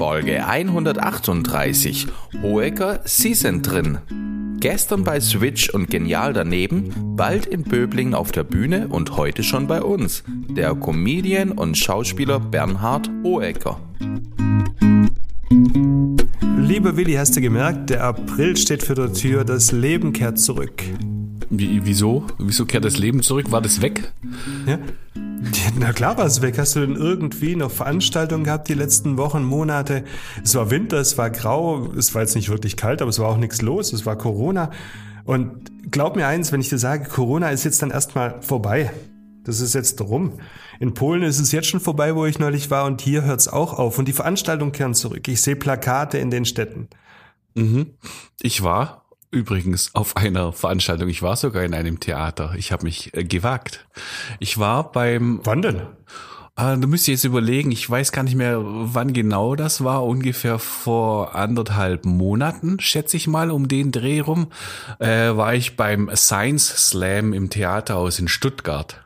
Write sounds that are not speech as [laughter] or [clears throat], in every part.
Folge 138. Hohecker, Sie sind drin. Gestern bei Switch und Genial daneben, bald in Böblingen auf der Bühne und heute schon bei uns, der Comedian und Schauspieler Bernhard Hohecker. Lieber Willi, hast du gemerkt, der April steht für der Tür, das Leben kehrt zurück. Wie, wieso? Wieso kehrt das Leben zurück? War das weg? Ja? [laughs] Na klar war es weg. Hast du denn irgendwie noch Veranstaltungen gehabt die letzten Wochen, Monate? Es war Winter, es war grau, es war jetzt nicht wirklich kalt, aber es war auch nichts los, es war Corona. Und glaub mir eins, wenn ich dir sage, Corona ist jetzt dann erstmal vorbei. Das ist jetzt rum. In Polen ist es jetzt schon vorbei, wo ich neulich war, und hier hört es auch auf. Und die Veranstaltungen kehren zurück. Ich sehe Plakate in den Städten. Mhm. Ich war übrigens auf einer Veranstaltung. Ich war sogar in einem Theater. Ich habe mich äh, gewagt. Ich war beim. Wann denn? Äh, du müsst jetzt überlegen, ich weiß gar nicht mehr, wann genau das war, ungefähr vor anderthalb Monaten, schätze ich mal, um den Dreh rum, äh, war ich beim Science Slam im Theaterhaus in Stuttgart.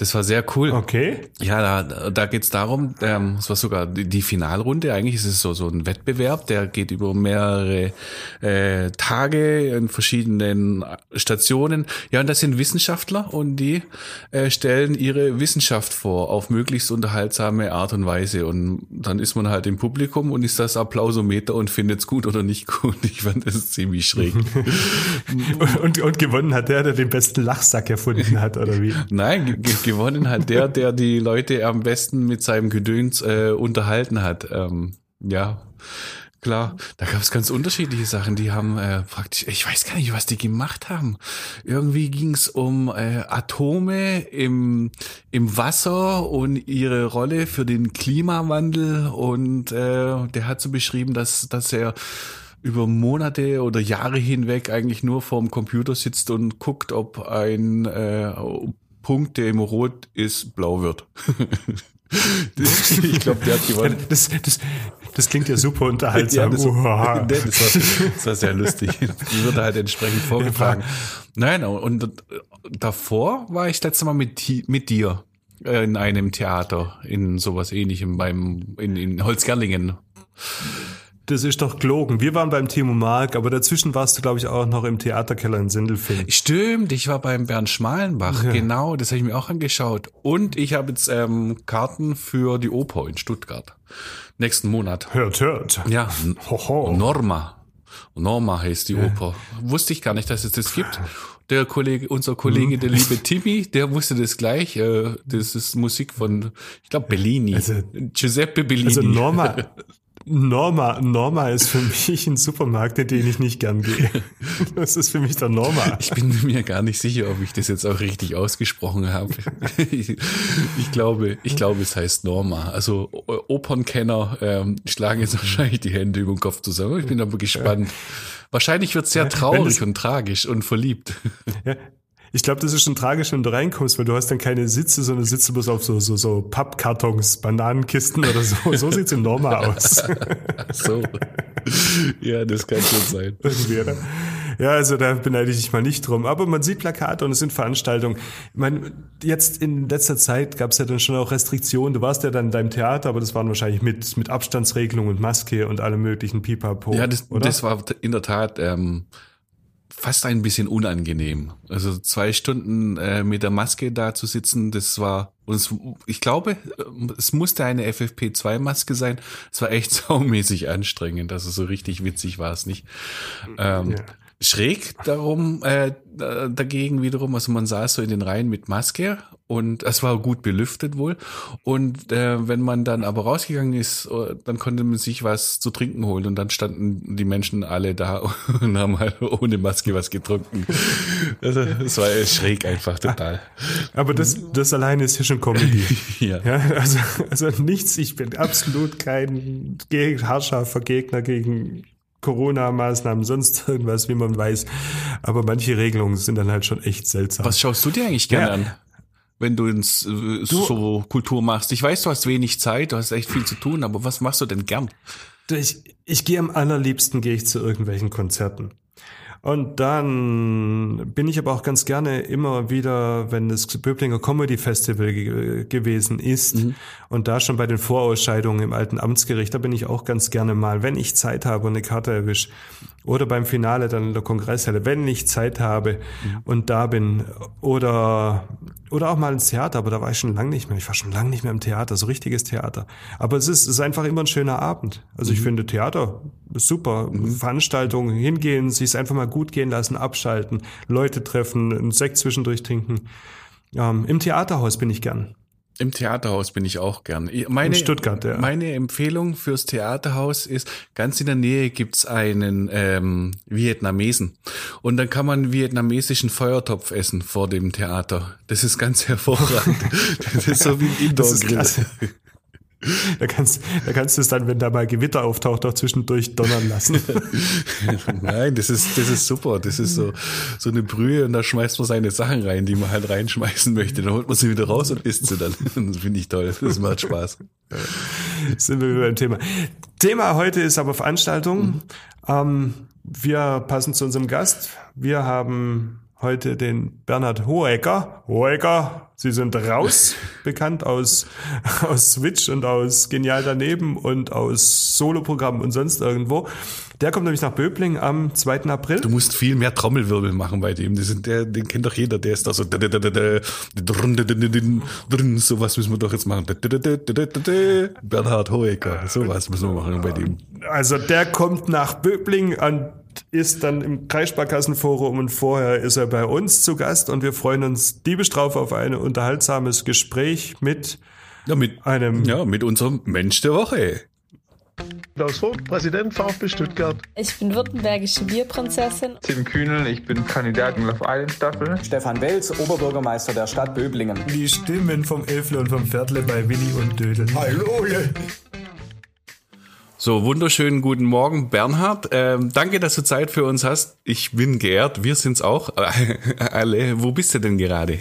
Das war sehr cool. Okay. Ja, da, da geht es darum, ähm, es war sogar die, die Finalrunde, eigentlich ist es so, so ein Wettbewerb, der geht über mehrere äh, Tage in verschiedenen Stationen. Ja, und das sind Wissenschaftler und die äh, stellen ihre Wissenschaft vor auf möglichst unterhaltsame Art und Weise. Und dann ist man halt im Publikum und ist das Applausometer und findet es gut oder nicht gut. Ich fand das ziemlich schräg. [laughs] und, und gewonnen hat der, der den besten Lachsack erfunden hat, oder wie? Nein, gewonnen hat der, der die Leute am besten mit seinem Gedöns äh, unterhalten hat. Ähm, ja, klar. Da gab es ganz unterschiedliche Sachen. Die haben äh, praktisch, ich weiß gar nicht, was die gemacht haben. Irgendwie ging es um äh, Atome im, im Wasser und ihre Rolle für den Klimawandel. Und äh, der hat so beschrieben, dass, dass er über Monate oder Jahre hinweg eigentlich nur vorm Computer sitzt und guckt, ob ein äh, Punkt, der immer rot ist, blau wird. [laughs] ich glaube, der hat gewonnen. Das, das, das klingt ja super unterhaltsam. Ja, das, war, das, war, das war sehr lustig. Die wird halt entsprechend vorgetragen. Nein, und davor war ich das letzte Mal mit, mit dir in einem Theater, in sowas ähnlichem, beim, in, in Holzgerlingen das ist doch gelogen. Wir waren beim Timo Mark, aber dazwischen warst du, glaube ich, auch noch im Theaterkeller in Sindelfingen. Stimmt, ich war beim Bernd Schmalenbach, ja. genau, das habe ich mir auch angeschaut. Und ich habe jetzt ähm, Karten für die Oper in Stuttgart. Nächsten Monat. Hört, hört. Ja, Hoho. Norma. Norma heißt die ja. Oper. Wusste ich gar nicht, dass es das gibt. Der Kollege, unser Kollege, der liebe Timmy, der wusste das gleich. Äh, das ist Musik von, ich glaube, Bellini. Also, Giuseppe Bellini. Also Norma, [laughs] Norma, Norma ist für mich ein Supermarkt, in den ich nicht gern gehe. [laughs] Das ist für mich der Norma. Ich bin mir gar nicht sicher, ob ich das jetzt auch richtig ausgesprochen habe. Ich, [laughs] ich glaube, ich glaube, es heißt Norma. Also Opernkenner ähm, schlagen jetzt wahrscheinlich die Hände über den Kopf zusammen. Ich bin aber gespannt. Wahrscheinlich wird es sehr traurig und tragisch und verliebt. Ja, ich glaube, das ist schon tragisch, wenn du reinkommst, weil du hast dann keine Sitze, sondern sitzt bloß auf so, so, so Pappkartons, Bananenkisten oder so. So [laughs] sieht's in Norma aus. [laughs] so. Ja, das kann schon sein. Ja, also da beneide ich dich mal nicht drum. Aber man sieht Plakate und es sind Veranstaltungen. Ich meine, jetzt in letzter Zeit gab es ja dann schon auch Restriktionen. Du warst ja dann in deinem Theater, aber das waren wahrscheinlich mit, mit Abstandsregelung und Maske und allem möglichen Pipapo. Ja, das, das war in der Tat ähm, fast ein bisschen unangenehm. Also zwei Stunden äh, mit der Maske da zu sitzen, das war, und es, ich glaube, es musste eine FFP2-Maske sein. Es war echt [laughs] saumäßig anstrengend. Also so richtig witzig war es nicht. Ähm, ja. Schräg darum, äh, dagegen wiederum. Also man saß so in den Reihen mit Maske und es war gut belüftet wohl. Und äh, wenn man dann aber rausgegangen ist, äh, dann konnte man sich was zu trinken holen und dann standen die Menschen alle da [laughs] und haben halt ohne Maske was getrunken. Also es war schräg einfach total. Aber das, das alleine ist ja schon Comedy. [laughs] ja. ja also, also nichts, ich bin absolut kein haarscharfer Gegner gegen Corona-Maßnahmen, sonst [laughs] irgendwas, wie man weiß. Aber manche Regelungen sind dann halt schon echt seltsam. Was schaust du dir eigentlich gerne ja. an? Wenn du, ins, äh, so Kultur machst. Ich weiß, du hast wenig Zeit, du hast echt viel zu tun, aber was machst du denn gern? Ich, ich gehe am allerliebsten gehe ich zu irgendwelchen Konzerten. Und dann bin ich aber auch ganz gerne immer wieder, wenn das Böblinger Comedy Festival ge gewesen ist mhm. und da schon bei den Vorausscheidungen im alten Amtsgericht, da bin ich auch ganz gerne mal, wenn ich Zeit habe und eine Karte erwische, oder beim Finale dann in der Kongresshalle, wenn ich Zeit habe mhm. und da bin. Oder, oder auch mal ins Theater, aber da war ich schon lange nicht mehr. Ich war schon lange nicht mehr im Theater, so richtiges Theater. Aber es ist, es ist einfach immer ein schöner Abend. Also mhm. ich finde Theater super. Mhm. Veranstaltungen, hingehen, sich es einfach mal gut gehen lassen, abschalten, Leute treffen, einen Sekt zwischendurch trinken. Ähm, Im Theaterhaus bin ich gern. Im Theaterhaus bin ich auch gern. Meine, in Stuttgart, ja. Meine Empfehlung fürs Theaterhaus ist, ganz in der Nähe gibt's einen ähm, Vietnamesen. Und dann kann man vietnamesischen Feuertopf essen vor dem Theater. Das ist ganz [laughs] hervorragend. das ist so wie ein Indoor-Grill. Da kannst, da kannst du es dann, wenn da mal Gewitter auftaucht, auch zwischendurch donnern lassen. [laughs] Nein, das ist, das ist super. Das ist so, so eine Brühe und da schmeißt man seine Sachen rein, die man halt reinschmeißen möchte. Dann holt man sie wieder raus und isst sie dann. [laughs] Das finde ich toll. Das macht Spaß. Sind wir wieder beim Thema. Thema heute ist aber Veranstaltung. Mhm. Ähm, wir passen zu unserem Gast. Wir haben heute den Bernhard Hohecker. Hohecker, Sie sind raus, bekannt aus, aus Switch und aus Genial daneben und aus Soloprogrammen und sonst irgendwo. Der kommt nämlich nach Böbling am 2. April. Du musst viel mehr Trommelwirbel machen bei dem. Das der, den kennt doch jeder. Der ist da so. Sowas müssen wir doch jetzt machen. Bernhard Hohecker. Sowas müssen wir machen bei dem. Also der kommt nach Böbling an ist dann im Kreissparkassenforum und vorher ist er bei uns zu Gast und wir freuen uns diebisch drauf auf ein unterhaltsames Gespräch mit, ja, mit einem ja, mit unserem Mensch der Woche. Klaus Vogt, Präsident VfB Stuttgart. Ich bin württembergische Bierprinzessin. Tim Kühnel, ich bin Kandidat in Love Island Staffel. Stefan Welz, Oberbürgermeister der Stadt Böblingen. Die Stimmen vom Elfle und vom Viertle bei Willi und Dödel. Hallo! So, wunderschönen guten Morgen, Bernhard. Ähm, danke, dass du Zeit für uns hast. Ich bin geehrt, wir sind's auch. [laughs] alle. Wo bist du denn gerade?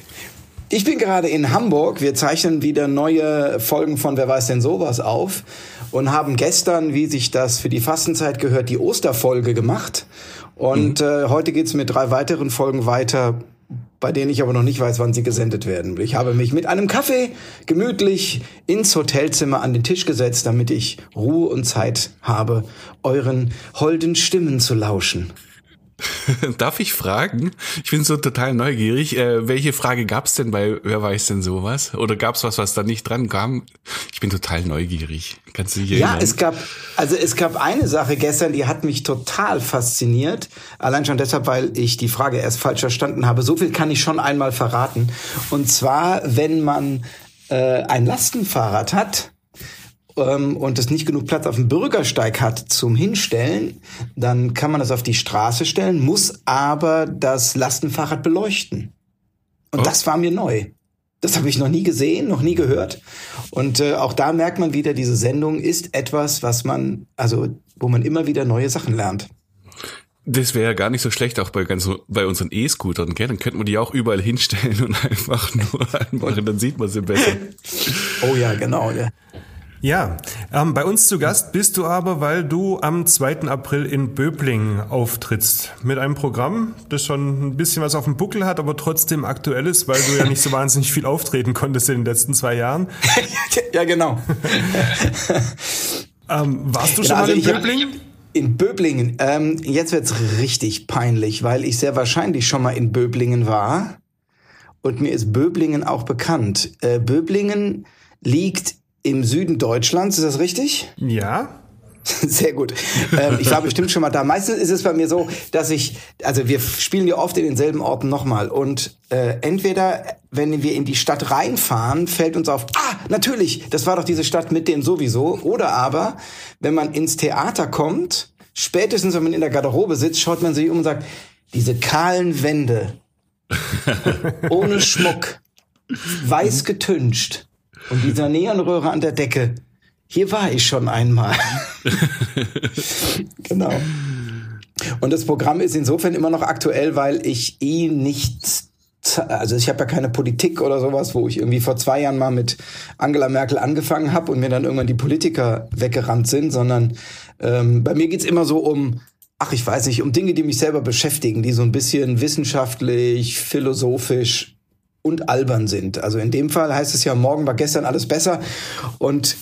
Ich bin gerade in Hamburg. Wir zeichnen wieder neue Folgen von Wer weiß denn sowas auf und haben gestern, wie sich das für die Fastenzeit gehört, die Osterfolge gemacht. Und mhm. äh, heute geht's mit drei weiteren Folgen weiter bei denen ich aber noch nicht weiß, wann sie gesendet werden. Ich habe mich mit einem Kaffee gemütlich ins Hotelzimmer an den Tisch gesetzt, damit ich Ruhe und Zeit habe, euren holden Stimmen zu lauschen. [laughs] Darf ich fragen? Ich bin so total neugierig. Äh, welche Frage gab's denn bei Wer weiß denn sowas? Oder gab's was, was da nicht dran kam? Ich bin total neugierig. Kannst du dich erinnern? Ja, es gab, also es gab eine Sache gestern, die hat mich total fasziniert. Allein schon deshalb, weil ich die Frage erst falsch verstanden habe. So viel kann ich schon einmal verraten. Und zwar, wenn man äh, ein Lastenfahrrad hat, ähm, und es nicht genug Platz auf dem Bürgersteig hat zum Hinstellen, dann kann man das auf die Straße stellen, muss aber das Lastenfahrrad beleuchten. Und oh. das war mir neu. Das habe ich noch nie gesehen, noch nie gehört. Und äh, auch da merkt man wieder, diese Sendung ist etwas, was man, also wo man immer wieder neue Sachen lernt. Das wäre ja gar nicht so schlecht, auch bei, ganz, bei unseren E-Scootern, gell? Dann könnte man die auch überall hinstellen [laughs] und einfach nur anmachen, dann sieht man sie besser. oh ja, genau. Ja. Ja, ähm, bei uns zu Gast bist du aber, weil du am 2. April in Böbling auftrittst. Mit einem Programm, das schon ein bisschen was auf dem Buckel hat, aber trotzdem aktuell ist, weil du ja nicht so wahnsinnig viel auftreten konntest in den letzten zwei Jahren. [laughs] ja, genau. [laughs] ähm, warst du schon genau, mal in Böbling? In Böblingen. Ähm, jetzt wird's richtig peinlich, weil ich sehr wahrscheinlich schon mal in Böblingen war. Und mir ist Böblingen auch bekannt. Äh, Böblingen liegt im Süden Deutschlands, ist das richtig? Ja. [laughs] Sehr gut. Ähm, ich war bestimmt schon mal da. Meistens ist es bei mir so, dass ich, also wir spielen ja oft in denselben Orten nochmal und äh, entweder, wenn wir in die Stadt reinfahren, fällt uns auf, ah, natürlich, das war doch diese Stadt mit dem sowieso. Oder aber, wenn man ins Theater kommt, spätestens wenn man in der Garderobe sitzt, schaut man sich um und sagt, diese kahlen Wände, [laughs] ohne Schmuck, weiß getüncht und dieser Neonröhre an der Decke, hier war ich schon einmal. [laughs] genau. Und das Programm ist insofern immer noch aktuell, weil ich eh nicht also ich habe ja keine Politik oder sowas, wo ich irgendwie vor zwei Jahren mal mit Angela Merkel angefangen habe und mir dann irgendwann die Politiker weggerannt sind, sondern ähm, bei mir geht's immer so um, ach ich weiß nicht, um Dinge, die mich selber beschäftigen, die so ein bisschen wissenschaftlich, philosophisch und albern sind. Also in dem Fall heißt es ja, morgen war gestern alles besser und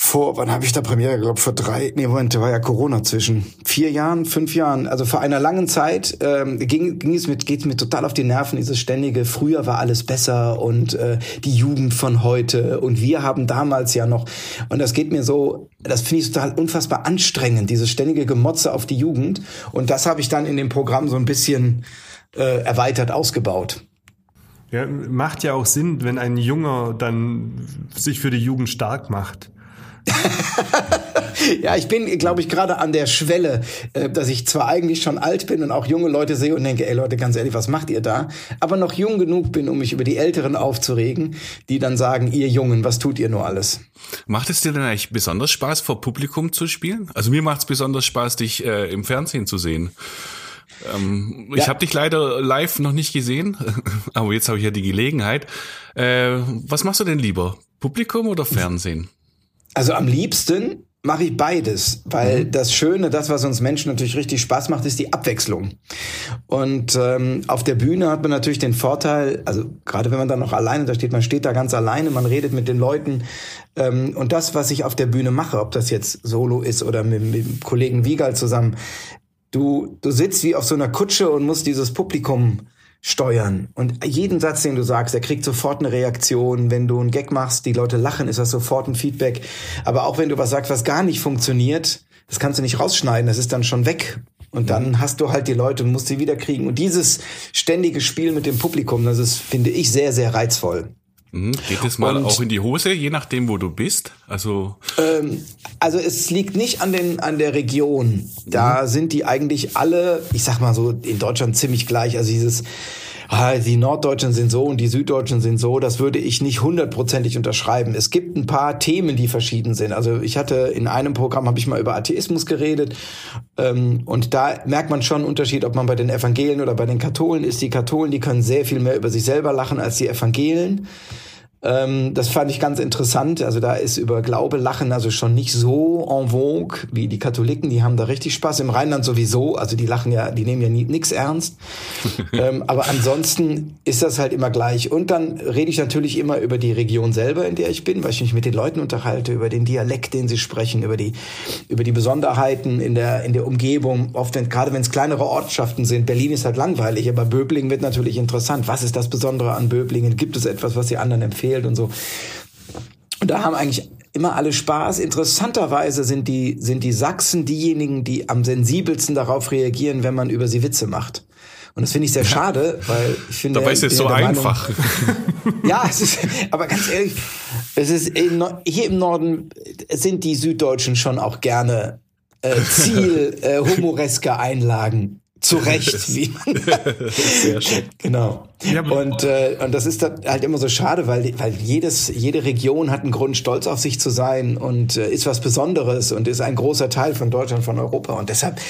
vor, wann habe ich da Premiere? Ich vor drei, nee, Moment, da war ja Corona zwischen vier Jahren, fünf Jahren. Also vor einer langen Zeit ähm, ging, ging es mit, geht's mir total auf die Nerven, dieses ständige, früher war alles besser und äh, die Jugend von heute und wir haben damals ja noch. Und das geht mir so, das finde ich total unfassbar anstrengend, dieses ständige Gemotze auf die Jugend. Und das habe ich dann in dem Programm so ein bisschen äh, erweitert ausgebaut. Ja, macht ja auch Sinn, wenn ein Junger dann sich für die Jugend stark macht. [laughs] ja, ich bin, glaube ich, gerade an der Schwelle, äh, dass ich zwar eigentlich schon alt bin und auch junge Leute sehe und denke, ey Leute, ganz ehrlich, was macht ihr da? Aber noch jung genug bin, um mich über die Älteren aufzuregen, die dann sagen, ihr Jungen, was tut ihr nur alles? Macht es dir denn eigentlich besonders Spaß, vor Publikum zu spielen? Also mir macht es besonders Spaß, dich äh, im Fernsehen zu sehen. Ähm, ja. Ich habe dich leider live noch nicht gesehen, [laughs] aber jetzt habe ich ja die Gelegenheit. Äh, was machst du denn lieber? Publikum oder Fernsehen? Also am liebsten mache ich beides, weil mhm. das Schöne, das, was uns Menschen natürlich richtig Spaß macht, ist die Abwechslung. Und ähm, auf der Bühne hat man natürlich den Vorteil, also gerade wenn man dann noch alleine da steht, man steht da ganz alleine, man redet mit den Leuten. Ähm, und das, was ich auf der Bühne mache, ob das jetzt Solo ist oder mit, mit dem Kollegen Wiegal zusammen, du, du sitzt wie auf so einer Kutsche und musst dieses Publikum steuern. Und jeden Satz, den du sagst, der kriegt sofort eine Reaktion. Wenn du einen Gag machst, die Leute lachen, ist das sofort ein Feedback. Aber auch wenn du was sagst, was gar nicht funktioniert, das kannst du nicht rausschneiden, das ist dann schon weg. Und dann hast du halt die Leute und musst sie wiederkriegen. Und dieses ständige Spiel mit dem Publikum, das ist, finde ich, sehr, sehr reizvoll. Mhm. Geht es mal und, auch in die Hose, je nachdem, wo du bist? Also ähm, also es liegt nicht an den an der Region. Da mhm. sind die eigentlich alle, ich sag mal so in Deutschland ziemlich gleich. Also dieses ah, die Norddeutschen sind so und die Süddeutschen sind so, das würde ich nicht hundertprozentig unterschreiben. Es gibt ein paar Themen, die verschieden sind. Also ich hatte in einem Programm habe ich mal über Atheismus geredet ähm, und da merkt man schon einen Unterschied, ob man bei den Evangelien oder bei den Katholen ist. Die Katholen, die können sehr viel mehr über sich selber lachen als die Evangelien. Ähm, das fand ich ganz interessant. Also da ist über Glaube Lachen also schon nicht so en vogue wie die Katholiken. Die haben da richtig Spaß. Im Rheinland sowieso. Also die lachen ja, die nehmen ja nie, nix ernst. [laughs] ähm, aber ansonsten ist das halt immer gleich. Und dann rede ich natürlich immer über die Region selber, in der ich bin, weil ich mich mit den Leuten unterhalte, über den Dialekt, den sie sprechen, über die, über die Besonderheiten in der, in der Umgebung. Oft, wenn, gerade wenn es kleinere Ortschaften sind. Berlin ist halt langweilig, aber Böblingen wird natürlich interessant. Was ist das Besondere an Böblingen? Gibt es etwas, was die anderen empfehlen? Fehlt und so. Und da haben eigentlich immer alle Spaß. Interessanterweise sind die, sind die Sachsen diejenigen, die am sensibelsten darauf reagieren, wenn man über sie Witze macht. Und das finde ich sehr schade, weil ich finde. Dabei ist es so einfach. Meinung, [laughs] ja, es ist, aber ganz ehrlich, es ist in, hier im Norden sind die Süddeutschen schon auch gerne äh, Ziel [laughs] äh, humoresker Einlagen zu Recht, [laughs] wie man. Sehr schön. Genau. Und, äh, und das ist halt immer so schade, weil, weil jedes, jede Region hat einen Grund, stolz auf sich zu sein und äh, ist was Besonderes und ist ein großer Teil von Deutschland, von Europa. Und deshalb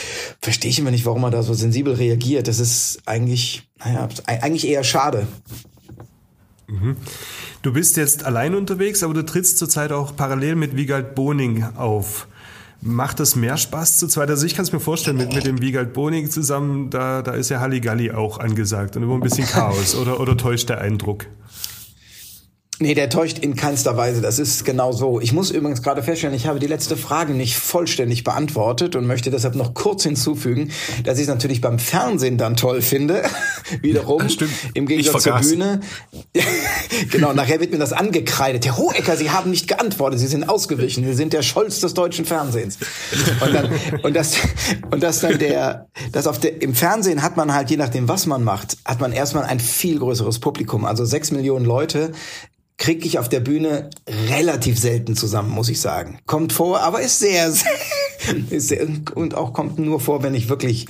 verstehe ich immer nicht, warum man da so sensibel reagiert. Das ist eigentlich, naja, eigentlich eher schade. Mhm. Du bist jetzt allein unterwegs, aber du trittst zurzeit auch parallel mit Wiegald Boning auf. Macht das mehr Spaß zu zweit? Also ich kann es mir vorstellen, mit, mit dem Wiegald Boning zusammen, da, da ist ja Halligalli auch angesagt und immer ein bisschen [laughs] Chaos oder, oder täuscht der Eindruck? Nee, der täuscht in keinster Weise. Das ist genau so. Ich muss übrigens gerade feststellen, ich habe die letzte Frage nicht vollständig beantwortet und möchte deshalb noch kurz hinzufügen, dass ich es natürlich beim Fernsehen dann toll finde. [laughs] Wiederum. Stimmt. Im Gegensatz zur. Bühne. [laughs] genau, nachher wird mir das angekreidet. Herr Hohecker, Sie haben nicht geantwortet. Sie sind ausgewichen. Sie sind der Scholz des deutschen Fernsehens. Und dann, und das, und das dann der, das auf der, im Fernsehen hat man halt, je nachdem, was man macht, hat man erstmal ein viel größeres Publikum. Also sechs Millionen Leute kriege ich auf der Bühne relativ selten zusammen, muss ich sagen. Kommt vor, aber ist sehr, [laughs] sehr, ist sehr und auch kommt nur vor, wenn ich wirklich,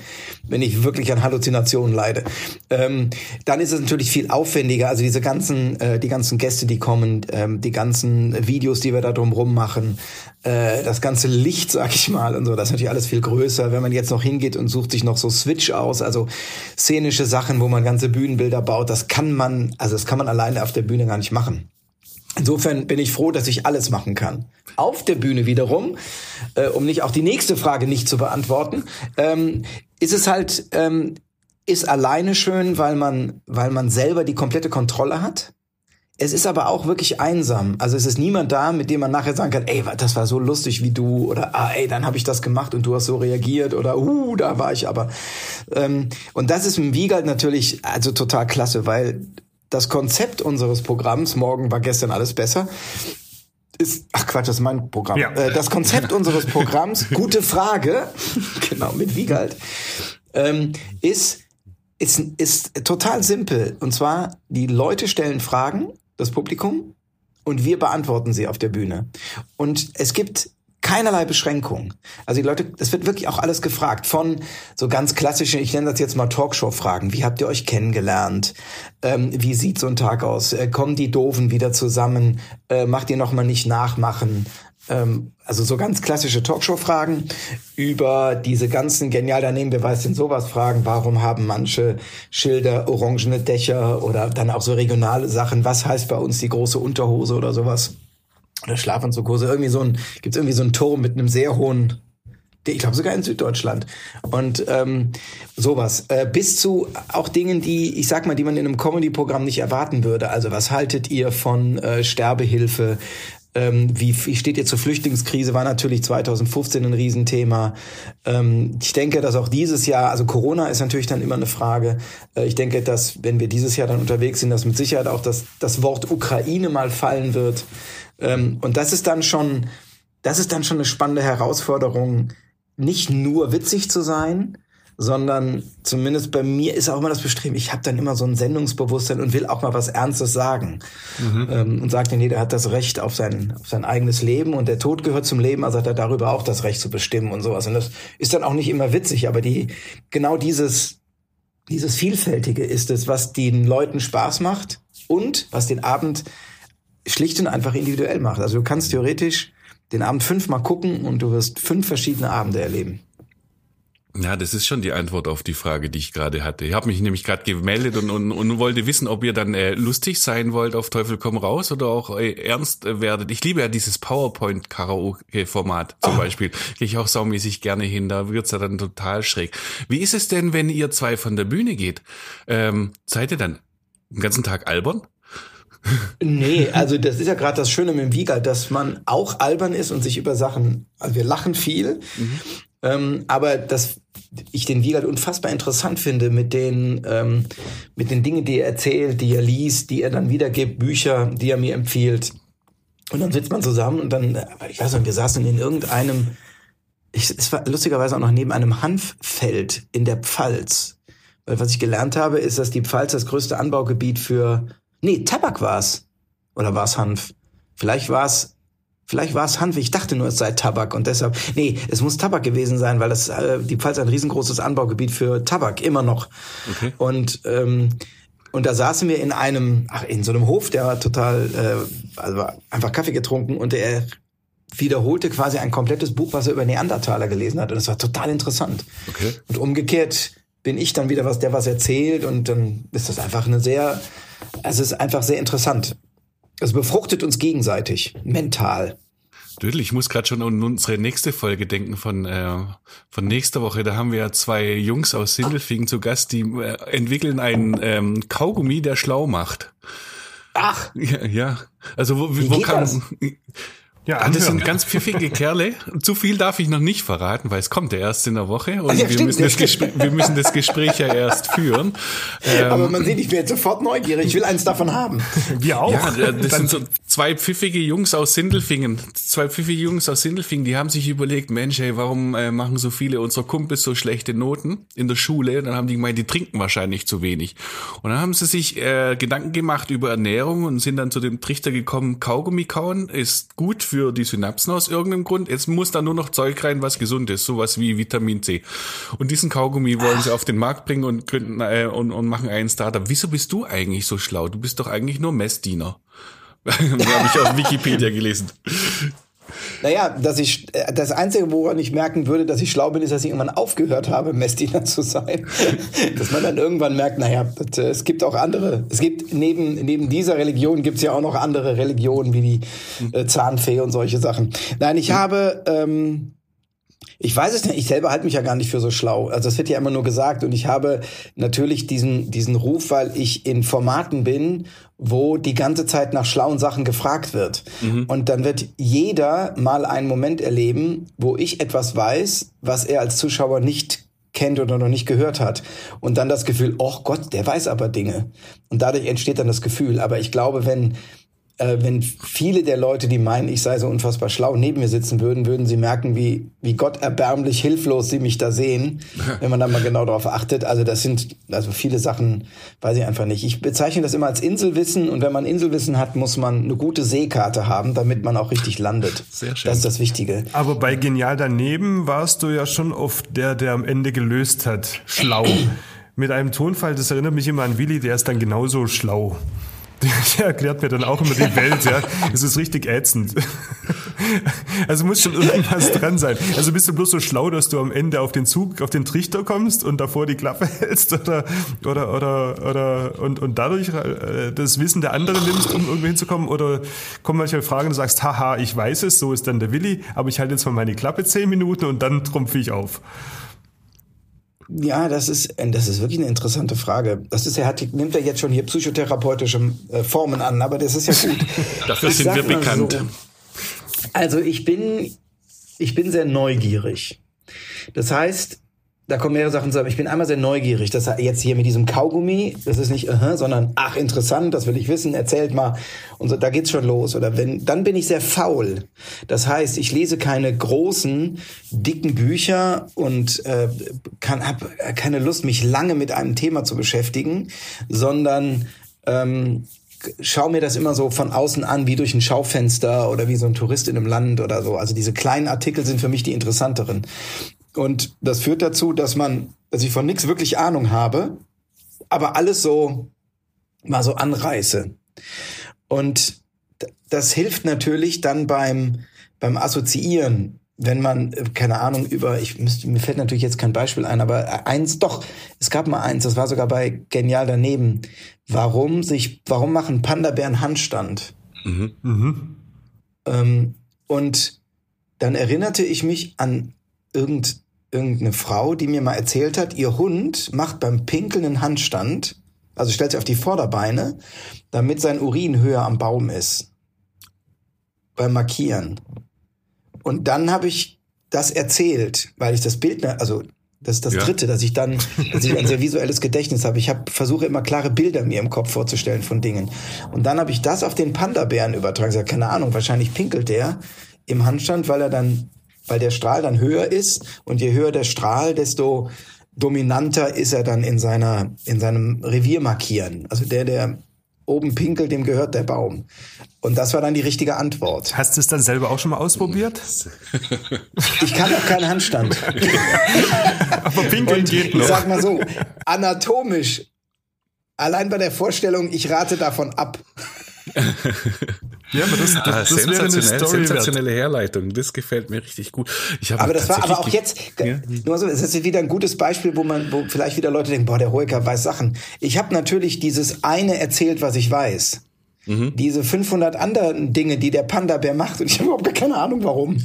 wenn ich wirklich an Halluzinationen leide. Ähm, dann ist es natürlich viel aufwendiger. Also diese ganzen, äh, die ganzen Gäste, die kommen, ähm, die ganzen Videos, die wir da drumrum machen, äh, das ganze Licht, sag ich mal, und so, das ist natürlich alles viel größer. Wenn man jetzt noch hingeht und sucht sich noch so Switch aus, also szenische Sachen, wo man ganze Bühnenbilder baut, das kann man, also das kann man alleine auf der Bühne gar nicht machen. Insofern bin ich froh, dass ich alles machen kann. Auf der Bühne wiederum, äh, um nicht auch die nächste Frage nicht zu beantworten, ähm, ist es halt, ähm, ist alleine schön, weil man, weil man selber die komplette Kontrolle hat. Es ist aber auch wirklich einsam. Also es ist niemand da, mit dem man nachher sagen kann, ey, das war so lustig wie du oder ah, ey, dann habe ich das gemacht und du hast so reagiert oder uh, da war ich aber. Ähm, und das ist im Wiegald natürlich also total klasse, weil das Konzept unseres Programms, morgen war gestern alles besser, ist, ach Quatsch, das ist mein Programm. Ja. Äh, das Konzept unseres Programms, [laughs] gute Frage, [laughs] genau, mit Wiegald, ähm, ist, ist, ist total simpel. Und zwar, die Leute stellen Fragen, das Publikum, und wir beantworten sie auf der Bühne. Und es gibt keinerlei Beschränkung. Also die Leute, es wird wirklich auch alles gefragt. Von so ganz klassischen, ich nenne das jetzt mal Talkshow-Fragen. Wie habt ihr euch kennengelernt? Ähm, wie sieht so ein Tag aus? Äh, kommen die Doofen wieder zusammen? Äh, macht ihr noch mal nicht nachmachen? Ähm, also so ganz klassische Talkshow-Fragen über diese ganzen genial daneben, wer weiß denn sowas Fragen, warum haben manche Schilder orangene Dächer oder dann auch so regionale Sachen, was heißt bei uns die große Unterhose oder sowas? Oder Schlafanzughose, irgendwie so ein, gibt's irgendwie so einen Turm mit einem sehr hohen ich glaube sogar in Süddeutschland. Und ähm, sowas. Äh, bis zu auch Dingen, die, ich sag mal, die man in einem Comedy-Programm nicht erwarten würde. Also was haltet ihr von äh, Sterbehilfe? Ähm, wie, wie steht ihr zur Flüchtlingskrise? War natürlich 2015 ein Riesenthema. Ähm, ich denke, dass auch dieses Jahr, also Corona ist natürlich dann immer eine Frage. Äh, ich denke, dass wenn wir dieses Jahr dann unterwegs sind, dass mit Sicherheit auch das, das Wort Ukraine mal fallen wird. Ähm, und das ist dann schon, das ist dann schon eine spannende Herausforderung, nicht nur witzig zu sein, sondern zumindest bei mir ist auch immer das Bestreben, ich habe dann immer so ein Sendungsbewusstsein und will auch mal was Ernstes sagen. Ähm, und sagt, nee, der hat das Recht auf sein, auf sein eigenes Leben und der Tod gehört zum Leben, also hat er darüber auch das Recht zu bestimmen und sowas. Und das ist dann auch nicht immer witzig, aber die, genau dieses, dieses Vielfältige ist es, was den Leuten Spaß macht und was den Abend schlicht und einfach individuell macht. Also du kannst theoretisch den Abend fünfmal gucken und du wirst fünf verschiedene Abende erleben. Ja, das ist schon die Antwort auf die Frage, die ich gerade hatte. Ich habe mich nämlich gerade gemeldet und, und, und wollte wissen, ob ihr dann äh, lustig sein wollt auf Teufel komm raus oder auch äh, ernst äh, werdet. Ich liebe ja dieses PowerPoint-Karaoke-Format zum Beispiel. Gehe ich auch saumäßig gerne hin, da wird's ja dann total schräg. Wie ist es denn, wenn ihr zwei von der Bühne geht? Ähm, seid ihr dann den ganzen Tag albern? Nee, also das ist ja gerade das Schöne mit dem Wiegald, dass man auch albern ist und sich über Sachen, also wir lachen viel, ähm, aber dass ich den Wiegald unfassbar interessant finde mit den, ähm, mit den Dingen, die er erzählt, die er liest, die er dann wiedergibt, Bücher, die er mir empfiehlt. Und dann sitzt man zusammen und dann, äh, ich weiß nicht, wir saßen in irgendeinem, ich, es war lustigerweise auch noch neben einem Hanffeld in der Pfalz. Weil was ich gelernt habe, ist, dass die Pfalz das größte Anbaugebiet für, nee, Tabak war's. Oder war's Hanf? Vielleicht war's, vielleicht war's Hanf. Ich dachte nur, es sei Tabak und deshalb, nee, es muss Tabak gewesen sein, weil das, äh, die Pfalz ein riesengroßes Anbaugebiet für Tabak, immer noch. Okay. Und, ähm, und da saßen wir in einem, ach, in so einem Hof, der war total, äh, also einfach Kaffee getrunken und er wiederholte quasi ein komplettes Buch, was er über Neandertaler gelesen hat. Und das war total interessant. Okay. Und umgekehrt bin ich dann wieder was, der was erzählt und dann ist das einfach eine sehr, also es ist einfach sehr interessant. Es befruchtet uns gegenseitig, mental. Dödel, ich muss gerade schon an unsere nächste Folge denken von, äh, von nächster Woche. Da haben wir ja zwei Jungs aus Sindelfingen zu Gast, die äh, entwickeln einen ähm, Kaugummi, der schlau macht. Ach, Ja, ja. Also wo, Wie wo kam das? [laughs] Ja, Ah, das sind ganz pfiffige Kerle. Zu viel darf ich noch nicht verraten, weil es kommt ja erst in der Woche und Ah, ja, wir, stimmt, müssen ja, das Gespräch, wir müssen das Gespräch ja erst führen. Ähm, aber man sieht, ich werde sofort neugierig. Ich will eins davon haben. Wir auch. Ja, das Dann- sind so zwei pfiffige Jungs aus Sindelfingen. Zwei pfiffige Jungs aus Sindelfingen, die haben sich überlegt, Mensch, hey, warum äh, machen so viele unserer Kumpels so schlechte Noten in der Schule? Und dann haben die gemeint, die trinken wahrscheinlich zu wenig. Und dann haben sie sich äh, Gedanken gemacht über Ernährung und sind dann zu dem Trichter gekommen, Kaugummi kauen ist gut für die Synapsen aus irgendeinem Grund. Jetzt muss da nur noch Zeug rein, was gesund ist, sowas wie Vitamin C. Und diesen Kaugummi wollen sie auf den Markt bringen und gründen äh, und, und machen einen Startup. Wieso bist du eigentlich so schlau? Du bist doch eigentlich nur Messdiener. [laughs] habe ich auf Wikipedia gelesen. Naja, dass ich, äh, das Einzige, woran ich merken würde, dass ich schlau bin, ist, dass ich irgendwann aufgehört habe, Messdiener zu sein. [laughs] dass man dann irgendwann merkt, naja, das, äh, es gibt auch andere. Es gibt neben, neben dieser Religion gibt es ja auch noch andere Religionen, wie die äh, Zahnfee und solche Sachen. Nein, ich habe, ähm, ich weiß es nicht, ich selber halte mich ja gar nicht für so schlau. Also das wird ja immer nur gesagt und ich habe natürlich diesen, diesen Ruf, weil ich in Formaten bin, wo die ganze Zeit nach schlauen Sachen gefragt wird. Und dann wird jeder mal einen Moment erleben, wo ich etwas weiß, was er als Zuschauer nicht kennt oder noch nicht gehört hat. Und dann das Gefühl, oh Gott, der weiß aber Dinge. Und dadurch entsteht dann das Gefühl. Aber ich glaube, wenn äh, wenn viele der Leute, die meinen, ich sei so unfassbar schlau, neben mir sitzen würden, würden sie merken, wie, wie Gott erbärmlich hilflos sie mich da sehen, [laughs] wenn man da mal genau darauf achtet. Also das sind, also viele Sachen weiß ich einfach nicht. Ich bezeichne das immer als Inselwissen und wenn man Inselwissen hat, muss man eine gute Seekarte haben, damit man auch richtig landet. Sehr schön. Das ist das Wichtige. Aber bei Genial daneben warst du ja schon oft der, der am Ende gelöst hat. Schlau. [clears throat] Mit einem Tonfall, das erinnert mich immer an Willi, der ist dann genauso schlau. [laughs] Der erklärt mir dann auch immer die Welt, ja. Es ist richtig ätzend. Also muss schon irgendwas dran sein. Also bist du bloß so schlau, dass du am Ende auf den Zug, auf den Trichter kommst und davor die Klappe hältst oder, oder, oder, oder, und, und dadurch äh, das Wissen der anderen nimmst, um irgendwo hinzukommen? Oder kommen manchmal Fragen und du sagst, haha, ich weiß es, so ist dann der Willi, aber ich halte jetzt mal meine Klappe zehn Minuten und dann trumpfe ich auf. Ja, das ist, das ist wirklich eine interessante Frage. Das ist, er hat, nimmt er jetzt schon hier psychotherapeutische äh, Formen an, aber das ist ja gut. [laughs] Dafür sind wir bekannt. so. Also ich bin, ich bin sehr neugierig. Das heißt, da kommen mehrere Sachen zusammen. Ich bin einmal sehr neugierig. Das heißt, jetzt hier mit diesem Kaugummi, das ist nicht, aha, sondern ach interessant, das will ich wissen. Erzählt mal. Und so, da geht's schon los. Oder wenn, dann bin ich sehr faul. Das heißt, ich lese keine großen, dicken Bücher und äh, kann, habe keine Lust, mich lange mit einem Thema zu beschäftigen, sondern ähm, schau mir das immer so von außen an, wie durch ein Schaufenster oder wie so ein Tourist in einem Land oder so. Also diese kleinen Artikel sind für mich die interessanteren. Und das führt dazu, dass man, dass ich von nichts wirklich Ahnung habe, aber alles so mal so anreiße. Und das hilft natürlich dann beim, beim Assoziieren, wenn man, äh, keine Ahnung, über, ich müsste, mir fällt natürlich jetzt kein Beispiel ein, aber eins, doch, es gab mal eins, das war sogar bei Genial daneben. Warum sich, warum machen Panda-Bären Handstand? Ähm, und dann erinnerte ich mich an irgend, irgendeine Frau, die mir mal erzählt hat, ihr Hund macht beim Pinkeln einen Handstand, also stellt sich auf die Vorderbeine, damit sein Urin höher am Baum ist. Beim Markieren. Und dann habe ich das erzählt, weil ich das Bild, mehr- also das ist das Ja. Dritte, dass ich dann, [laughs] dass ich ein sehr visuelles Gedächtnis habe. Ich hab, versuche immer klare Bilder mir im Kopf vorzustellen von Dingen. Und dann habe ich das auf den Panda-Bären übertragen. Ich sag, keine Ahnung, wahrscheinlich pinkelt der im Handstand, weil er dann, weil der Strahl dann höher ist. Und je höher der Strahl, desto dominanter ist er dann in seiner, in seinem Revier markieren. Also der, der oben pinkelt, dem gehört der Baum. Und das war dann die richtige Antwort. Hast du es dann selber auch schon mal ausprobiert? [laughs] Ich kann auch keinen Handstand. [laughs] Aber pinkeln Und geht ich noch. sag mal so, anatomisch, allein bei der Vorstellung, ich rate davon ab. [laughs] Ja, aber das, das, Ah, das wäre eine Story wert. sensationelle Herleitung. Das gefällt mir richtig gut. Ich habe Aber das war aber auch jetzt, Ja. nur so, es ist wieder ein gutes Beispiel, wo man, wo vielleicht wieder Leute denken, boah, der Hoeker weiß Sachen. Ich habe natürlich dieses eine erzählt, was ich weiß. Mhm. Diese 500 anderen Dinge, die der Panda-Bär macht und ich habe überhaupt gar keine Ahnung, warum.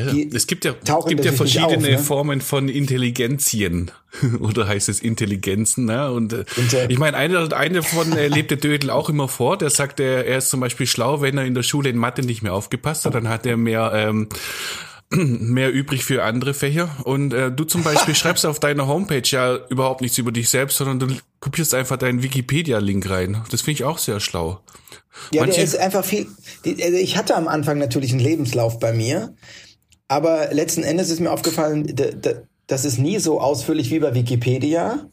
Ja, es gibt ja, es gibt ja verschiedene auf, ne? Formen von Intelligenzien. [laughs] Oder heißt es Intelligenzen, ne? Und äh, ich meine, eine, eine von äh, lebt der Dödel auch immer vor, der sagt, er, er ist zum Beispiel schlau, wenn er in der Schule in Mathe nicht mehr aufgepasst hat, dann hat er mehr, ähm, [clears throat] mehr übrig für andere Fächer. Und äh, du zum Beispiel [laughs] schreibst auf deiner Homepage ja überhaupt nichts über dich selbst, sondern du kopierst einfach deinen Wikipedia-Link rein. Das finde ich auch sehr schlau. Ja, Manche- der ist einfach viel. Die, also ich hatte am Anfang natürlich einen Lebenslauf bei mir, aber letzten Endes ist mir aufgefallen, das ist nie so ausführlich wie bei Wikipedia.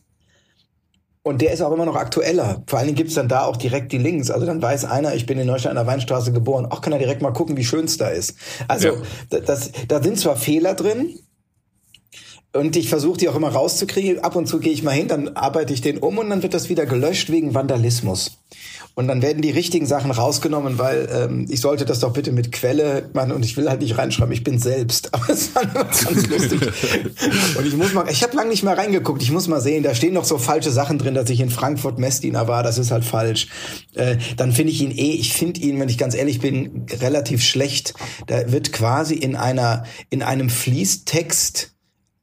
Und der ist auch immer noch aktueller. Vor allen Dingen gibt's dann da auch direkt die Links. Also dann weiß einer, ich bin in Neustadt an der Weinstraße geboren. Auch kann er direkt mal gucken, wie schön es da ist. Also Ja. da- das, da sind zwar Fehler drin, und ich versuche die auch immer rauszukriegen. Ab und zu gehe ich mal hin, dann arbeite ich den um und dann wird das wieder gelöscht wegen Vandalismus. Und dann werden die richtigen Sachen rausgenommen, weil ähm, ich sollte das doch bitte mit Quelle machen und ich will halt nicht reinschreiben, ich bin selbst. [laughs] Aber es war ganz [laughs] lustig. Und ich muss mal, ich habe lange nicht mehr reingeguckt, ich muss mal sehen, da stehen noch so falsche Sachen drin, dass ich in Frankfurt Messdiener war, das ist halt falsch. Äh, dann finde ich ihn eh, ich finde ihn, wenn ich ganz ehrlich bin, relativ schlecht. Da wird quasi in einer, in einem Fließtext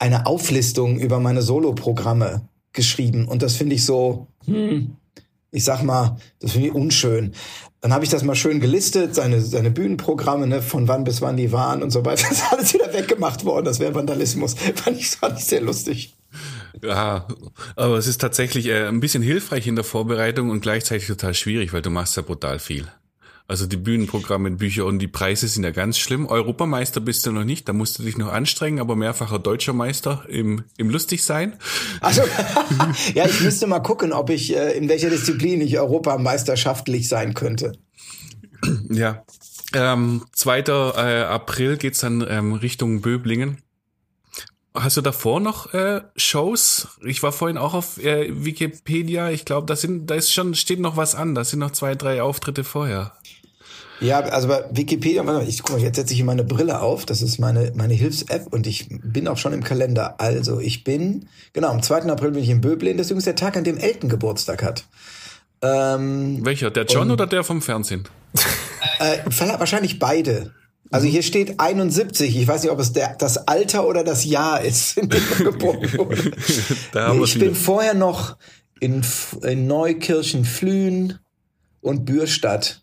eine Auflistung über meine Soloprogramme geschrieben. Und das finde ich so, hm, ich sag mal, das finde ich unschön. Dann habe ich das mal schön gelistet, seine, seine Bühnenprogramme, ne, von wann bis wann die waren und so weiter. [laughs] Das ist alles wieder weggemacht worden. Das wäre Vandalismus. [laughs] Fand ich, fand ich sehr lustig. Ja, aber es ist tatsächlich äh, ein bisschen hilfreich in der Vorbereitung und gleichzeitig total schwierig, weil du machst ja brutal viel. Also die Bühnenprogramme, Bücher und die Preise sind ja ganz schlimm. Europameister bist du noch nicht, da musst du dich noch anstrengen, aber mehrfacher deutscher Meister im, im Lustigsein. Also, [laughs] ja, ich müsste mal gucken, ob ich, äh, in welcher Disziplin ich europameisterschaftlich sein könnte. Ja. Ähm, 2. Äh, April geht's dann ähm, Richtung Böblingen. Hast du davor noch äh, Shows? Ich war vorhin auch auf äh, Wikipedia. Ich glaube, da sind, da ist schon steht noch was an. Da sind noch zwei, drei Auftritte vorher. Ja, also bei Wikipedia, ich guck mal, jetzt setze ich hier meine Brille auf. Das ist meine, meine Hilfs-App und ich bin auch schon im Kalender. Also ich bin, genau, am 2. April bin ich in Böblingen. Das ist übrigens der Tag, an dem Elton Geburtstag hat. Ähm, Welcher? Der John oder der vom Fernsehen? äh, wahrscheinlich beide. Also hier steht 71. Ich weiß nicht, ob es der, das Alter oder das Jahr ist, in dem er geboren [laughs] wurde. Nee, ich bin wieder. vorher noch in, in Neukirchen, Flühen und Bürstadt.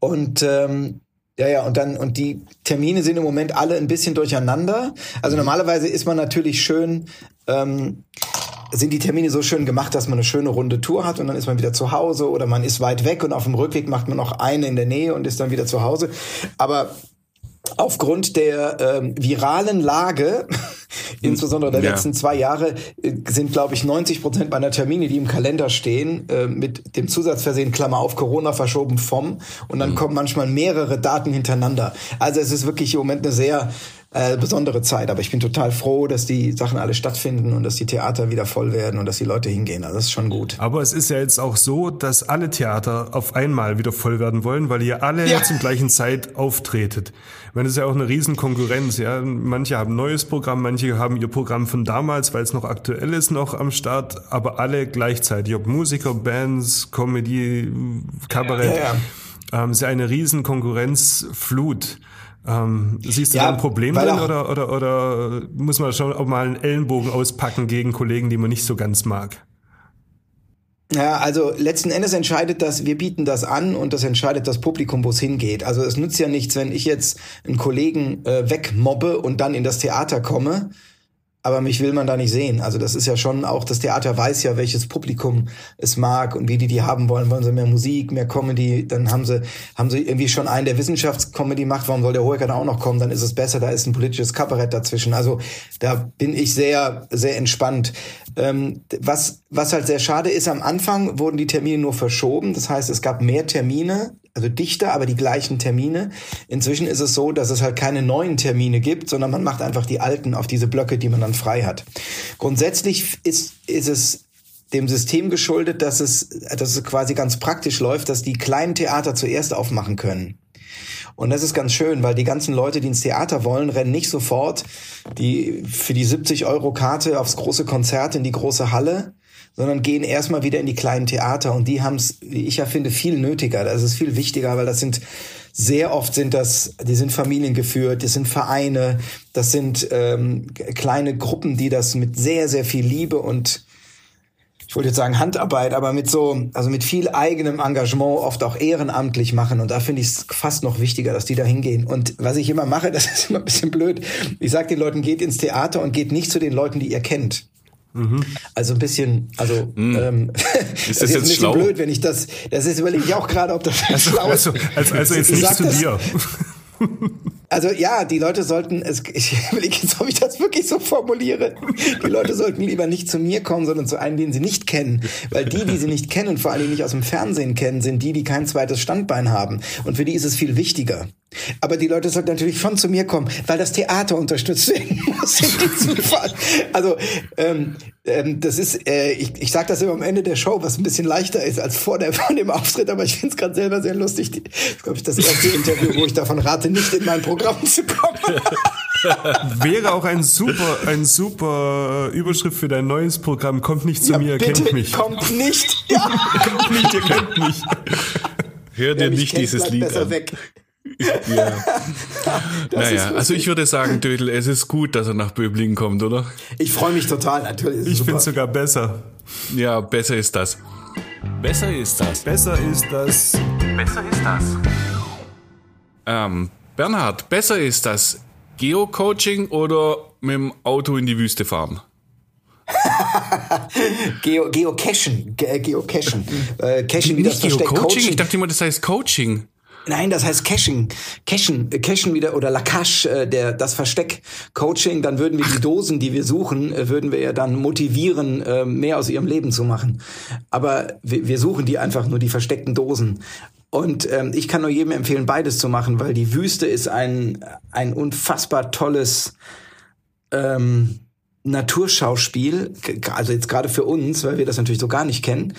Und ähm, ja, ja, und dann, und die Termine sind im Moment alle ein bisschen durcheinander. Also normalerweise ist man natürlich schön, ähm, sind die Termine so schön gemacht, dass man eine schöne runde Tour hat und dann ist man wieder zu Hause oder man ist weit weg und auf dem Rückweg macht man noch eine in der Nähe und ist dann wieder zu Hause. Aber aufgrund der ähm, viralen Lage, insbesondere der Ja. letzten zwei Jahre, äh, sind, glaube ich, 90 Prozent meiner Termine, die im Kalender stehen, äh, mit dem Zusatz versehen, Klammer auf, Corona verschoben vom. Und dann kommen manchmal mehrere Daten hintereinander. Also es ist wirklich im Moment eine sehr äh, besondere Zeit. Aber ich bin total froh, dass die Sachen alle stattfinden und dass die Theater wieder voll werden und dass die Leute hingehen. Also das ist schon gut. Aber es ist ja jetzt auch so, dass alle Theater auf einmal wieder voll werden wollen, weil ihr alle Ja. zur gleichen Zeit auftretet. Ich meine, das ist ja auch eine riesen Konkurrenz, ja. Manche haben ein neues Programm, manche haben ihr Programm von damals, weil es noch aktuell ist, noch am Start, aber alle gleichzeitig. Ob Musiker, Bands, Comedy, Kabarett. Ja, Ähm, es ist ja eine riesen Konkurrenzflut. Ähm, siehst du Ja, da ein Problem drin oder, oder, oder muss man schon auch mal einen Ellenbogen auspacken gegen Kollegen, die man nicht so ganz mag? Ja, also letzten Endes entscheidet das, wir bieten das an und das entscheidet das Publikum, wo es hingeht. Also es nützt ja nichts, wenn ich jetzt einen Kollegen äh, wegmobbe und dann in das Theater komme, aber mich will man da nicht sehen. Also das ist ja schon auch, das Theater weiß ja, welches Publikum es mag und wie die die haben wollen. Wollen sie mehr Musik, mehr Comedy, dann haben sie, haben sie irgendwie schon einen, der Wissenschaftscomedy macht. Warum soll der Hoeker da auch noch kommen? Dann ist es besser, da ist ein politisches Kabarett dazwischen. Also da bin ich sehr, sehr entspannt. Ähm, was, was halt sehr schade ist, am Anfang wurden die Termine nur verschoben. Das heißt, es gab mehr Termine, also dichter, aber die gleichen Termine. Inzwischen ist es so, dass es halt keine neuen Termine gibt, sondern man macht einfach die alten auf diese Blöcke, die man dann frei hat. Grundsätzlich ist, ist es dem System geschuldet, dass es, dass es quasi ganz praktisch läuft, dass die kleinen Theater zuerst aufmachen können. Und das ist ganz schön, weil die ganzen Leute, die ins Theater wollen, rennen nicht sofort die, für die 70 Euro Karte aufs große Konzert in die große Halle, sondern gehen erstmal wieder in die kleinen Theater und die haben es, wie ich ja finde, viel nötiger. Das ist viel wichtiger, weil das sind sehr oft sind das, die sind familiengeführt, das sind Vereine, das sind ähm, kleine Gruppen, die das mit sehr, sehr viel Liebe und ich wollte jetzt sagen Handarbeit, aber mit so, also mit viel eigenem Engagement, oft auch ehrenamtlich machen. Und da finde ich es fast noch wichtiger, dass die da hingehen. Und was ich immer mache, [laughs] das ist immer ein bisschen blöd. Ich sage den Leuten, geht ins Theater und geht nicht zu den Leuten, die ihr kennt. Mhm. Also ein bisschen, also Mhm. ähm, Ist [laughs] das ist jetzt ein bisschen schlau? blöd, wenn ich das, das ist überlege ich auch gerade, ob das Also, schlau ist. also, also, also jetzt Ich nicht zu das- dir. [laughs] Also ja, die Leute sollten, es, [laughs] ich überlege jetzt, ob ich das wirklich so formuliere. Die Leute sollten lieber nicht zu mir kommen, sondern zu einem, den sie nicht kennen. Weil die, die sie nicht kennen vor Dingen nicht aus dem Fernsehen kennen, sind die, die kein zweites Standbein haben. Und für die ist es viel wichtiger. Aber die Leute sollten natürlich schon zu mir kommen, weil das Theater unterstützt [laughs] werden muss in diesem Fall. Also ähm, ähm, das ist, äh, ich, ich sage das immer am Ende der Show, was ein bisschen leichter ist als vor, der, [laughs] vor dem Auftritt, aber ich finde es gerade selber sehr lustig. Die- Das ist, glaube ich, das erste Interview, wo ich davon rate, nicht in mein Programm [laughs] zu kommen. Wäre auch ein super, ein super äh, Überschrift für dein neues Programm. Kommt nicht zu mir, Bitte kennt mich. kommt nicht. [laughs] Ja, Kommt nicht, ihr kennt mich. Hör dir nicht kennt, dieses Lied besser an. weg. Ja. [laughs] Naja, also ich würde sagen, Dödel, es ist gut, dass er nach Böblingen kommt, oder? Ich freue mich total, natürlich. Ich finde sogar besser. Ja, besser ist das. Besser ist das. Besser ist das. Besser ist das. Ähm, Bernhard, besser ist das Geocoaching oder mit dem Auto in die Wüste fahren? [laughs] Geo, Geocachen. Ge Geocachen. Äh, Cachen wie das Versteck. Coaching. Ich dachte immer, das heißt Coaching. Nein, das heißt Caching. Cachen, äh, Cachen wieder oder La Cache, äh, der, das Versteck. Coaching, dann würden wir die Dosen, die wir suchen, äh, würden wir ja dann motivieren, äh, mehr aus ihrem Leben zu machen. Aber wir, wir suchen die einfach nur, die versteckten Dosen. Und ähm, ich kann nur jedem empfehlen, beides zu machen, weil die Wüste ist ein, ein unfassbar tolles ähm, Naturschauspiel, also jetzt gerade für uns, weil wir das natürlich so gar nicht kennen.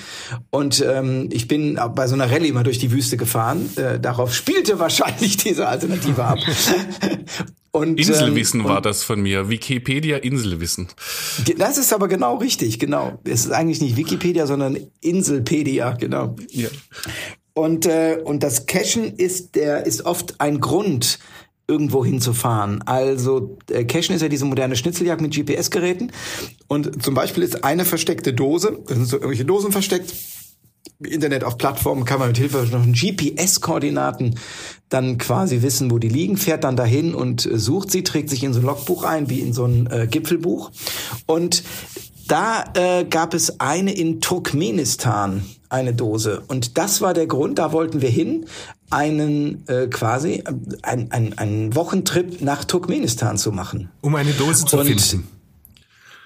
Und ähm, ich bin bei so einer Rallye mal durch die Wüste gefahren. Äh, darauf spielte wahrscheinlich diese Alternative ab. [laughs] Und, Inselwissen ähm, war das von mir. Wikipedia Inselwissen. Das ist aber genau richtig, genau. Es ist eigentlich nicht Wikipedia, sondern Inselpedia, genau. Ja. Und, äh, und das Cachen ist, der, ist oft ein Grund, irgendwo hinzufahren. Also äh, Cachen ist ja diese moderne Schnitzeljagd mit GPS-Geräten. Und zum Beispiel ist eine versteckte Dose, da sind so irgendwelche Dosen versteckt, Internet auf Plattformen kann man mit Hilfe von GPS-Koordinaten dann quasi wissen, wo die liegen, fährt dann dahin und äh, sucht sie, trägt sich in so ein Logbuch ein, wie in so ein äh, Gipfelbuch. Und da äh, gab es eine in Turkmenistan, eine Dose. Und das war der Grund, da wollten wir hin, einen äh, quasi äh, ein, ein, einen Wochentrip nach Turkmenistan zu machen, Um eine Dose zu Und- finden.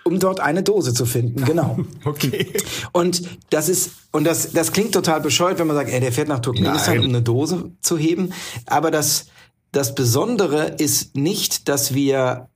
um dort eine Dose zu finden. Genau. [laughs] Okay. Und das ist, und das, das klingt total bescheuert, wenn man sagt, ey, der fährt nach Turkmenistan, Nein. um eine Dose zu heben. Aber das, das Besondere ist nicht, dass wir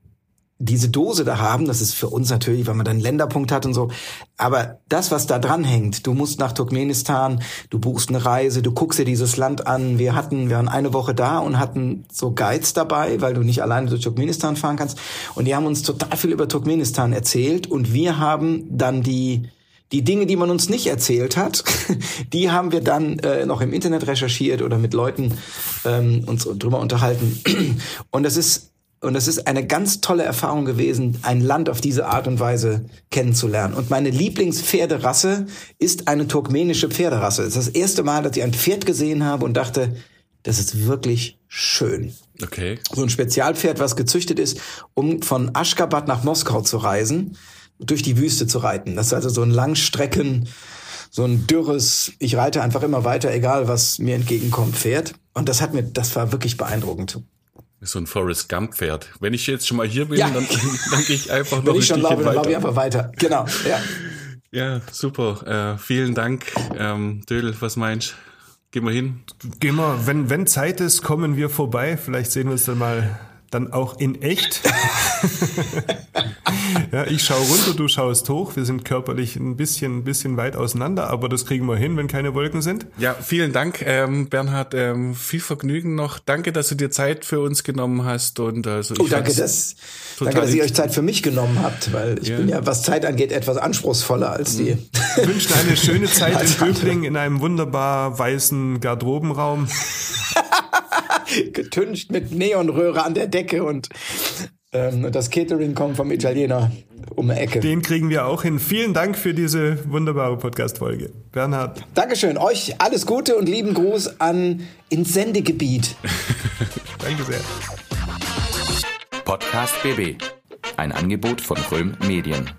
diese Dose da haben, das ist für uns natürlich, weil man dann Länderpunkt hat und so. Aber das, was da dran hängt, du musst nach Turkmenistan, du buchst eine Reise, du guckst dir dieses Land an. Wir hatten, wir waren eine Woche da und hatten so Guides dabei, weil du nicht alleine durch Turkmenistan fahren kannst. Und die haben uns total viel über Turkmenistan erzählt und wir haben dann die, die Dinge, die man uns nicht erzählt hat, [laughs] die haben wir dann äh, noch im Internet recherchiert oder mit Leuten ähm, uns drüber unterhalten. Und das ist und das ist eine ganz tolle Erfahrung gewesen, ein Land auf diese Art und Weise kennenzulernen. Und meine Lieblingspferderasse ist eine turkmenische Pferderasse. Es ist das erste Mal, dass ich ein Pferd gesehen habe und dachte, das ist wirklich schön. Okay. So ein Spezialpferd, was gezüchtet ist, um von Aschgabat nach Moskau zu reisen, durch die Wüste zu reiten. Das ist also so ein Langstrecken, so ein dürres, ich reite einfach immer weiter, egal was mir entgegenkommt, Pferd. Und das hat mir, das war wirklich beeindruckend. So ein Forrest Gump Pferd. Wenn ich jetzt schon mal hier bin, Ja. dann, [laughs] dann gehe ich einfach noch Wenn ich schon laufe, dann laufe ich weiter. einfach weiter. Genau, ja. Ja, super. Äh, vielen Dank. Ähm, Dödel, was meinst du? Gehen wir hin? Gehen wir, wenn, wenn Zeit ist, kommen wir vorbei. Vielleicht sehen wir uns dann mal dann auch in echt. [laughs] ja, ich schaue runter, du schaust hoch. Wir sind körperlich ein bisschen, ein bisschen weit auseinander, aber das kriegen wir hin, wenn keine Wolken sind. Ja, vielen Dank, ähm, Bernhard. Ähm, viel Vergnügen noch. Danke, dass du dir Zeit für uns genommen hast. Und also oh, danke, dass, danke, dass ihr euch Zeit für mich genommen habt, weil ich ja. bin ja, was Zeit angeht, etwas anspruchsvoller als die. Wir wünschen eine schöne [laughs] Zeit in Böbling in einem wunderbar weißen Garderobenraum. [laughs] getüncht mit Neonröhre an der Decke und ähm, das Catering kommt vom Italiener um die Ecke. Den kriegen wir auch hin. Vielen Dank für diese wunderbare Podcast-Folge. Bernhard. Dankeschön. Euch alles Gute und lieben Gruß an ins Sendegebiet. [laughs] Danke sehr. Podcast BB. Ein Angebot von Röhm Medien.